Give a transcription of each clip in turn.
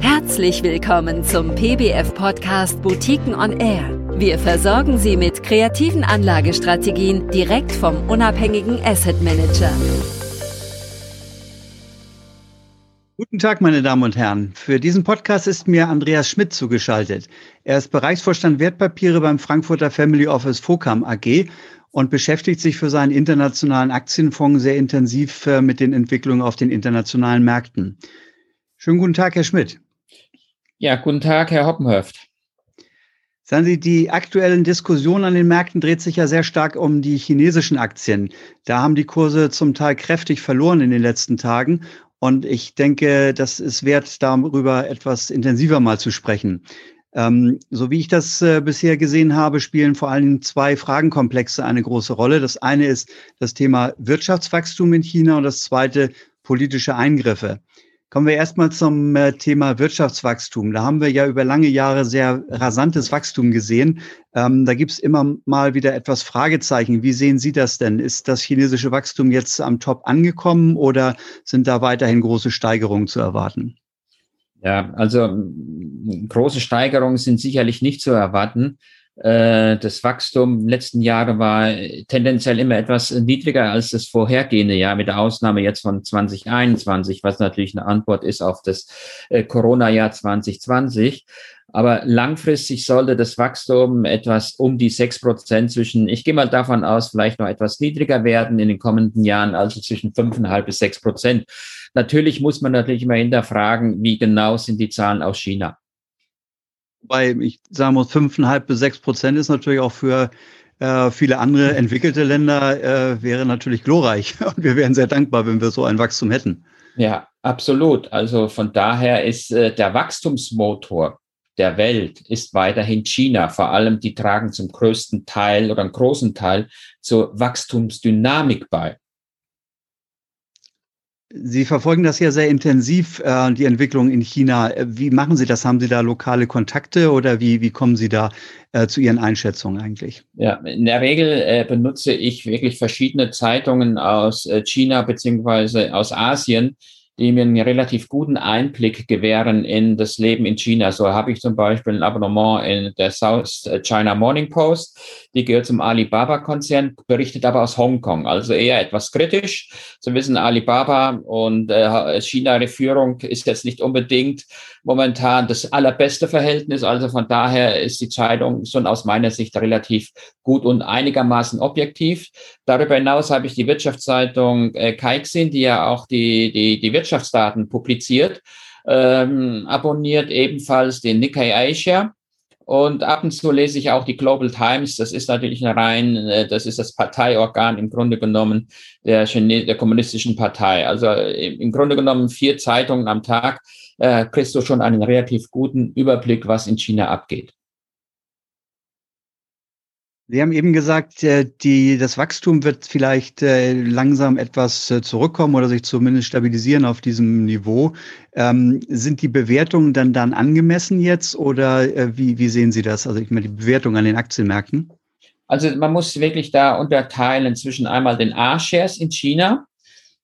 Herzlich willkommen zum PBF-Podcast Boutiquen on Air. Wir versorgen Sie mit kreativen Anlagestrategien direkt vom unabhängigen Asset Manager. Guten Tag, meine Damen und Herren. Für diesen Podcast ist mir Andreas Schmidt zugeschaltet. Er ist Bereichsvorstand Wertpapiere beim Frankfurter Family Office Focam AG und beschäftigt sich für seinen internationalen Aktienfonds sehr intensiv äh, mit den Entwicklungen auf den internationalen Märkten. Schönen guten Tag, Herr Schmidt. Ja, guten Tag, Herr Hoppenhöft. Sagen Sie, die aktuellen Diskussionen an den Märkten dreht sich ja sehr stark um die chinesischen Aktien. Da haben die Kurse zum Teil kräftig verloren in den letzten Tagen. Und ich denke, das ist wert, darüber etwas intensiver mal zu sprechen. Ähm, so wie ich das äh, bisher gesehen habe, spielen vor allem zwei Fragenkomplexe eine große Rolle. Das eine ist das Thema Wirtschaftswachstum in China und das zweite politische Eingriffe. Kommen wir erstmal zum äh, Thema Wirtschaftswachstum. Da haben wir ja über lange Jahre sehr rasantes Wachstum gesehen. Ähm, da gibt es immer mal wieder etwas Fragezeichen. Wie sehen Sie das denn? Ist das chinesische Wachstum jetzt am Top angekommen oder sind da weiterhin große Steigerungen zu erwarten? Ja, also große Steigerungen sind sicherlich nicht zu erwarten. Äh, das Wachstum den letzten Jahren war tendenziell immer etwas niedriger als das vorhergehende Jahr, mit der Ausnahme jetzt von 2021, was natürlich eine Antwort ist auf das äh, Corona-Jahr 2020. Aber langfristig sollte das Wachstum etwas um die sechs Prozent zwischen, ich gehe mal davon aus, vielleicht noch etwas niedriger werden in den kommenden Jahren, also zwischen fünfeinhalb bis sechs Prozent. Natürlich muss man natürlich immer hinterfragen, wie genau sind die Zahlen aus China. Wobei ich sagen muss, fünfeinhalb bis sechs Prozent ist natürlich auch für äh, viele andere entwickelte Länder äh, wäre natürlich glorreich. Und wir wären sehr dankbar, wenn wir so ein Wachstum hätten. Ja, absolut. Also von daher ist äh, der Wachstumsmotor der Welt ist weiterhin China. Vor allem die tragen zum größten Teil oder einen großen Teil zur Wachstumsdynamik bei. Sie verfolgen das ja sehr intensiv, äh, die Entwicklung in China. Wie machen Sie das? Haben Sie da lokale Kontakte oder wie, wie kommen Sie da äh, zu Ihren Einschätzungen eigentlich? Ja, in der Regel äh, benutze ich wirklich verschiedene Zeitungen aus äh, China beziehungsweise aus Asien, die mir einen relativ guten Einblick gewähren in das Leben in China. So habe ich zum Beispiel ein Abonnement in der South China Morning Post. Die gehört zum Alibaba-Konzern, berichtet aber aus Hongkong, also eher etwas kritisch. Sie wissen, Alibaba und äh, China-Führung ist jetzt nicht unbedingt momentan das allerbeste Verhältnis. Also von daher ist die Zeitung schon aus meiner Sicht relativ gut und einigermaßen objektiv. Darüber hinaus habe ich die Wirtschaftszeitung äh, Kaixin, die ja auch die, die, die Wirtschaftsdaten publiziert, ähm, abonniert ebenfalls den Nikkei Asia. Und ab und zu lese ich auch die Global Times. Das ist natürlich eine rein, äh, das ist das Parteiorgan im Grunde genommen der, Chine der kommunistischen Partei. Also im Grunde genommen vier Zeitungen am Tag äh, kriegst du schon einen relativ guten Überblick, was in China abgeht. Sie haben eben gesagt, äh, die, das Wachstum wird vielleicht äh, langsam etwas äh, zurückkommen oder sich zumindest stabilisieren auf diesem Niveau. Ähm, sind die Bewertungen dann dann angemessen jetzt oder wie, wie sehen Sie das? Also ich meine, die Bewertung an den Aktienmärkten? Also man muss wirklich da unterteilen zwischen einmal den A-Shares in China,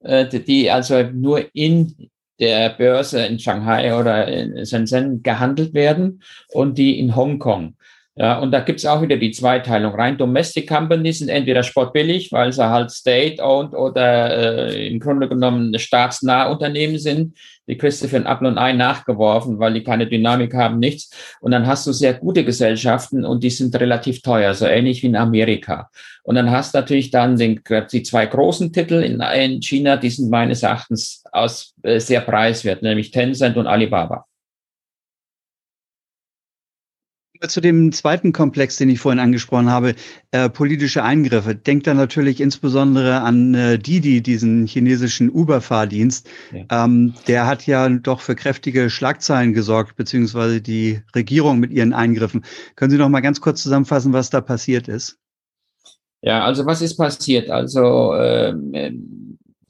die also nur in der Börse in Shanghai oder in Shenzhen gehandelt werden und die in Hongkong. Ja, und da gibt's auch wieder die Zweiteilung. Rein Domestic Companies sind entweder sportbillig, weil sie halt state-owned oder äh, im Grunde genommen staatsnahe Unternehmen sind. Die kriegst du für ein Apple und Ei nachgeworfen, weil die keine Dynamik haben, nichts. Und dann hast du sehr gute Gesellschaften und die sind relativ teuer, so ähnlich wie in Amerika. Und dann hast du natürlich dann den, die zwei großen Titel in, in China, die sind meines Erachtens aus, äh, sehr preiswert, nämlich Tencent und Alibaba zu dem zweiten Komplex, den ich vorhin angesprochen habe, äh, politische Eingriffe. Denkt da natürlich insbesondere an äh, Didi, diesen chinesischen Uber-Fahrdienst. Ja. Ähm, der hat ja doch für kräftige Schlagzeilen gesorgt, beziehungsweise die Regierung mit ihren Eingriffen. Können Sie noch mal ganz kurz zusammenfassen, was da passiert ist? Ja, also was ist passiert? Also ähm,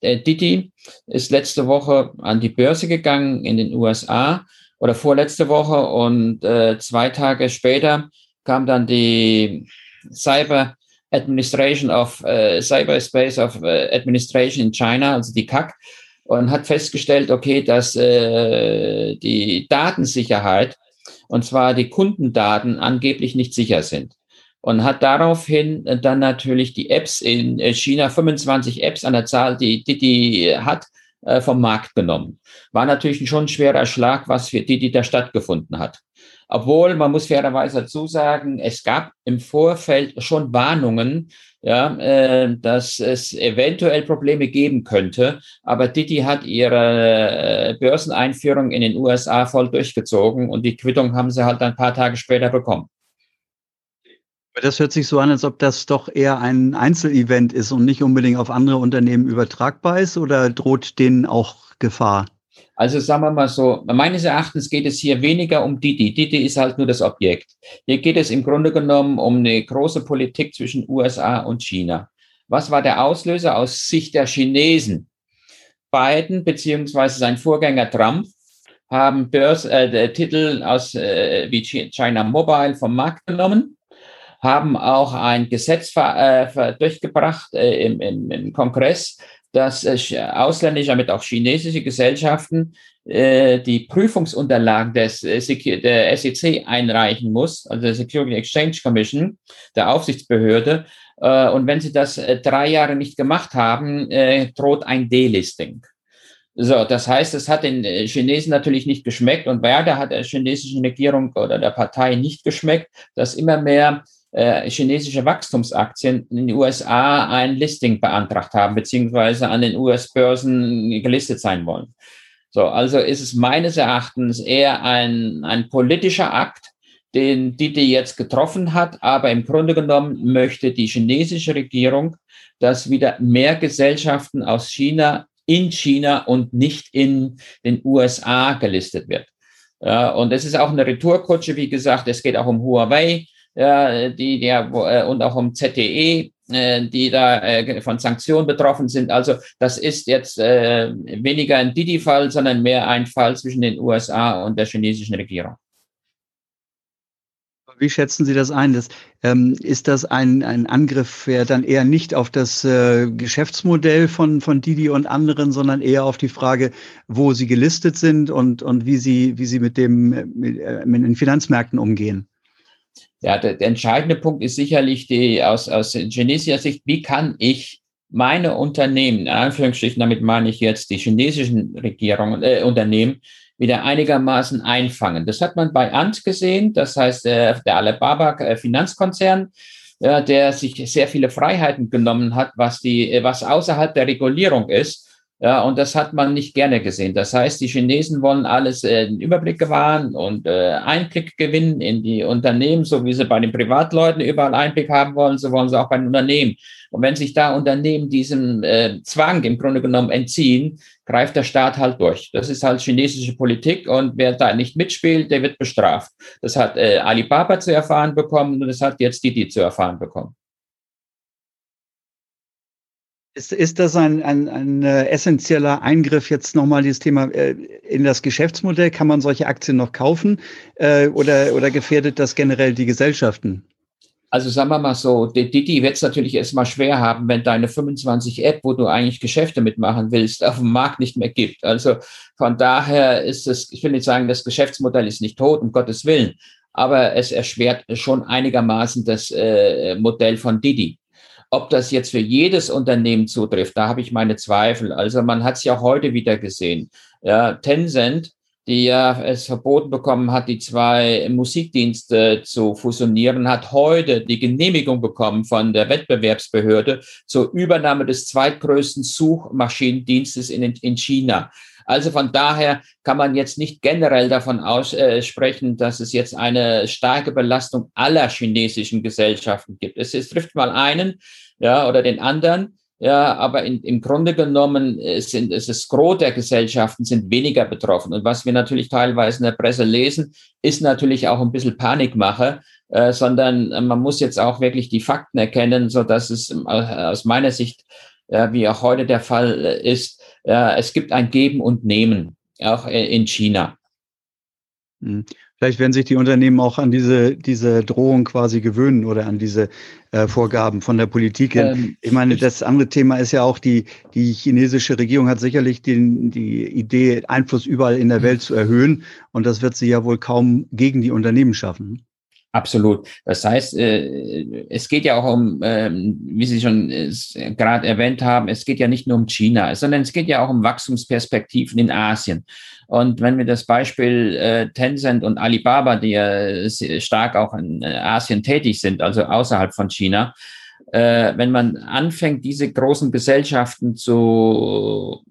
äh, Didi ist letzte Woche an die Börse gegangen in den USA oder vorletzte Woche und äh, zwei Tage später kam dann die Cyber Administration of äh, Cyberspace of äh, Administration in China, also die CAC, und hat festgestellt, okay, dass äh, die Datensicherheit, und zwar die Kundendaten, angeblich nicht sicher sind. Und hat daraufhin dann natürlich die Apps in China, 25 Apps an der Zahl, die die hat, äh, vom Markt genommen. War natürlich schon ein schwerer Schlag, was für die, die da stattgefunden hat. Obwohl, man muss fairerweise dazu sagen, es gab im Vorfeld schon Warnungen, ja, äh, dass es eventuell Probleme geben könnte. Aber Didi hat ihre äh, Börseneinführung in den USA voll durchgezogen und die Quittung haben sie halt ein paar Tage später bekommen. Das hört sich so an, als ob das doch eher ein Einzelevent ist und nicht unbedingt auf andere Unternehmen übertragbar ist oder droht denen auch Gefahr? Also sagen wir mal so, meines Erachtens geht es hier weniger um Didi. Didi ist halt nur das Objekt. Hier geht es im Grunde genommen um eine große Politik zwischen USA und China. Was war der Auslöser aus Sicht der Chinesen? Biden beziehungsweise sein Vorgänger Trump haben Börse, äh, Titel aus äh, wie China Mobile vom Markt genommen haben auch ein Gesetz äh, durchgebracht äh, im, im, im Kongress, dass äh, ausländische, damit auch chinesische Gesellschaften die Prüfungsunterlagen des, der SEC einreichen muss, also der Security Exchange Commission, der Aufsichtsbehörde. Und wenn sie das drei Jahre nicht gemacht haben, droht ein Delisting. So, das heißt, es hat den Chinesen natürlich nicht geschmeckt und Werder hat der chinesischen Regierung oder der Partei nicht geschmeckt, dass immer mehr äh, chinesische Wachstumsaktien in den USA ein Listing beantragt haben, beziehungsweise an den US-Börsen gelistet sein wollen. So, also ist es meines Erachtens eher ein, ein politischer Akt, den Didi jetzt getroffen hat, aber im Grunde genommen möchte die chinesische Regierung, dass wieder mehr Gesellschaften aus China in China und nicht in den USA gelistet wird. Ja, und es ist auch eine Retourkutsche, wie gesagt, es geht auch um Huawei, ja, die, der, äh, und auch um ZTE, äh, die da äh, von Sanktionen betroffen sind. Also das ist jetzt weniger ein Didi-Fall, sondern mehr ein Fall zwischen den USA und der chinesischen Regierung. Wie schätzen Sie das ein? Das, ähm, ist das ein, ein Angriff ja dann eher nicht auf das äh, Geschäftsmodell von, von Didi und anderen, sondern eher auf die Frage, wo sie gelistet sind und, und wie, sie, wie sie mit, dem, mit, mit den Finanzmärkten umgehen? Ja, der, der entscheidende Punkt ist sicherlich die aus, aus chinesischer Sicht, wie kann ich meine Unternehmen, in Anführungsstrichen, damit meine ich jetzt die chinesischen Regierungen, äh, Unternehmen, wieder einigermaßen einfangen. Das hat man bei Ant gesehen, das heißt äh, der Alibaba äh, Finanzkonzern, äh, der sich sehr viele Freiheiten genommen hat, was die, äh, was außerhalb der Regulierung ist ja, und das hat man nicht gerne gesehen. Das heißt, die Chinesen wollen alles äh, den Überblick gewahren und äh, Einblick gewinnen in die Unternehmen, so wie sie bei den Privatleuten überall Einblick haben wollen, so wollen sie auch bei den Unternehmen. Und wenn sich da Unternehmen diesem äh, Zwang im Grunde genommen entziehen, greift der Staat halt durch. Das ist halt chinesische Politik und wer da nicht mitspielt, der wird bestraft. Das hat äh, Alibaba zu erfahren bekommen und das hat jetzt Didi zu erfahren bekommen. Ist, ist das ein, ein, ein äh, essentieller Eingriff jetzt nochmal dieses Thema äh, in das Geschäftsmodell? Kann man solche Aktien noch kaufen äh, oder, oder gefährdet das generell die Gesellschaften? Also sagen wir mal so, Didi wird es natürlich erstmal schwer haben, wenn deine 25 App, wo du eigentlich Geschäfte mitmachen willst, auf dem Markt nicht mehr gibt. Also von daher ist es, ich will nicht sagen, das Geschäftsmodell ist nicht tot, um Gottes Willen, aber es erschwert schon einigermaßen das äh, Modell von Didi. Ob das jetzt für jedes Unternehmen zutrifft, da habe ich meine Zweifel. Also man hat es ja heute wieder gesehen. Ja, Tencent, die ja es verboten bekommen hat, die zwei Musikdienste zu fusionieren, hat heute die Genehmigung bekommen von der Wettbewerbsbehörde zur Übernahme des zweitgrößten Suchmaschinendienstes in, in China. Also von daher kann man jetzt nicht generell davon aussprechen, äh, dass es jetzt eine starke Belastung aller chinesischen Gesellschaften gibt. Es, es trifft mal einen, ja, oder den anderen. Ja, aber in, im Grunde genommen äh, sind es das Gros der Gesellschaften sind weniger betroffen. Und was wir natürlich teilweise in der Presse lesen, ist natürlich auch ein bisschen Panikmache, äh, sondern äh, man muss jetzt auch wirklich die Fakten erkennen, so dass es äh, aus meiner Sicht, äh, wie auch heute der Fall ist, äh, es gibt ein Geben und Nehmen, auch in China. Hm. Vielleicht werden sich die Unternehmen auch an diese, diese Drohung quasi gewöhnen oder an diese äh, Vorgaben von der Politik. Ähm, ich meine, das andere Thema ist ja auch, die, die chinesische Regierung hat sicherlich den, die Idee, Einfluss überall in der mhm. Welt zu erhöhen. Und das wird sie ja wohl kaum gegen die Unternehmen schaffen. Absolut. Das heißt, äh, es geht ja auch um, ähm, wie Sie schon äh, gerade erwähnt haben, es geht ja nicht nur um China, sondern es geht ja auch um Wachstumsperspektiven in Asien. Und wenn wir das Beispiel äh, Tencent und Alibaba, die ja stark auch in Asien tätig sind, also außerhalb von China, wenn man anfängt, diese großen Gesellschaften zu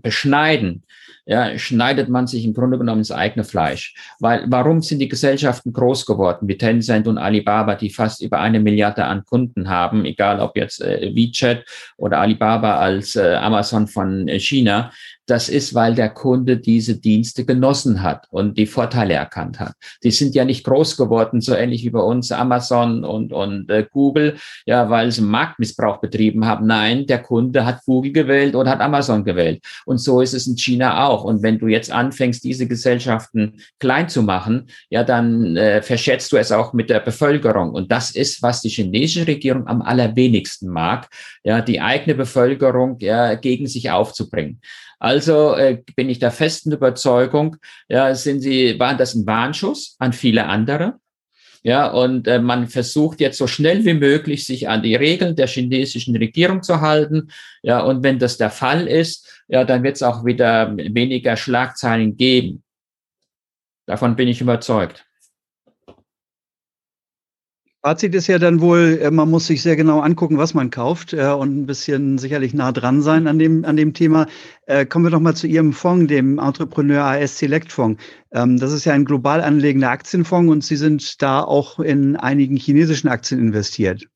beschneiden, ja, schneidet man sich im Grunde genommen ins eigene Fleisch. Weil warum sind die Gesellschaften groß geworden, wie Tencent und Alibaba, die fast über eine Milliarde an Kunden haben, egal ob jetzt äh, WeChat oder Alibaba als äh, Amazon von äh, China, das ist, weil der Kunde diese Dienste genossen hat und die Vorteile erkannt hat. Die sind ja nicht groß geworden, so ähnlich wie bei uns Amazon und, und äh, Google, ja, weil sie Marktmissbrauch betrieben haben. Nein, der Kunde hat Google gewählt oder hat Amazon gewählt. Und so ist es in China auch. Und wenn du jetzt anfängst, diese Gesellschaften klein zu machen, ja, dann äh, verschätzt du es auch mit der Bevölkerung. Und das ist, was die chinesische Regierung am allerwenigsten mag, ja, die eigene Bevölkerung ja, gegen sich aufzubringen. Also äh, bin ich der festen Überzeugung, ja, sind sie, waren das ein Warnschuss an viele andere. Ja, und äh, man versucht jetzt so schnell wie möglich, sich an die Regeln der chinesischen Regierung zu halten. Ja, und wenn das der Fall ist, ja, dann wird es auch wieder weniger Schlagzeilen geben. Davon bin ich überzeugt. Fazit ist ja dann wohl, äh, man muss sich sehr genau angucken, was man kauft äh, und ein bisschen sicherlich nah dran sein an dem, an dem Thema. Äh, kommen wir noch mal zu Ihrem Fonds, dem Entrepreneur AS Select Fonds. Ähm, das ist ja ein global anlegender Aktienfonds und Sie sind da auch in einigen chinesischen Aktien investiert.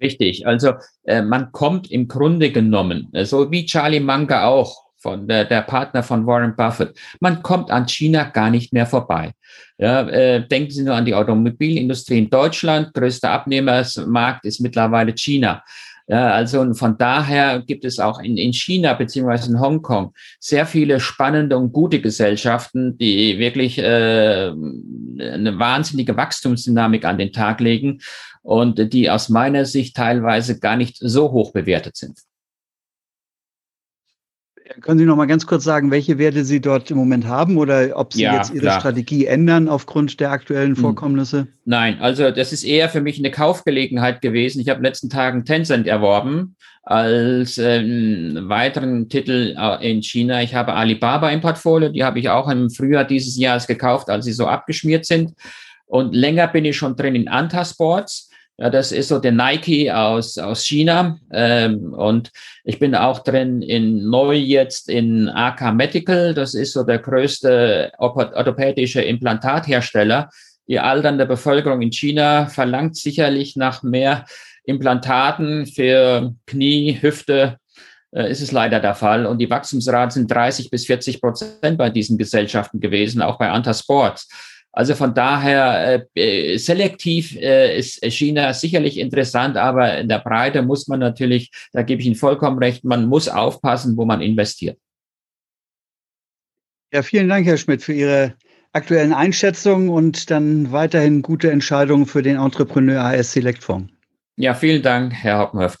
Richtig, also äh, man kommt im Grunde genommen, so wie Charlie Munger auch, von der, der Partner von Warren Buffett. Man kommt an China gar nicht mehr vorbei. Ja, äh, denken Sie nur an die Automobilindustrie in Deutschland. Größter Abnehmersmarkt ist mittlerweile China. Ja, also von daher gibt es auch in, in China beziehungsweise in Hongkong sehr viele spannende und gute Gesellschaften, die wirklich äh, eine wahnsinnige Wachstumsdynamik an den Tag legen und die aus meiner Sicht teilweise gar nicht so hoch bewertet sind. Können Sie noch mal ganz kurz sagen, welche Werte Sie dort im Moment haben oder ob Sie ja, jetzt Ihre klar. Strategie ändern aufgrund der aktuellen hm. Vorkommnisse? Nein, also das ist eher für mich eine Kaufgelegenheit gewesen. Ich habe in den letzten Tagen Tencent erworben als ähm, weiteren Titel äh, in China. Ich habe Alibaba im Portfolio, die habe ich auch im Frühjahr dieses Jahres gekauft, als sie so abgeschmiert sind. Und länger bin ich schon drin in Antasports. Ja, das ist so der Nike aus, aus China. Ähm, und ich bin auch drin in neu jetzt in AK Medical. Das ist so der größte orthopädische Implantathersteller. Die alternde Bevölkerung in China verlangt sicherlich nach mehr Implantaten für Knie, Hüfte, äh, ist es leider der Fall. Und die Wachstumsraten sind 30 bis 40 Prozent bei diesen Gesellschaften gewesen, auch bei Antasports. Also von daher äh, selektiv äh, ist China sicherlich interessant, aber in der Breite muss man natürlich, da gebe ich Ihnen vollkommen recht, man muss aufpassen, wo man investiert. Ja, vielen Dank, Herr Schmidt, für Ihre aktuellen Einschätzungen und dann weiterhin gute Entscheidungen für den Entrepreneur AS Select Fonds. Ja, vielen Dank, Herr Hoppenhöft.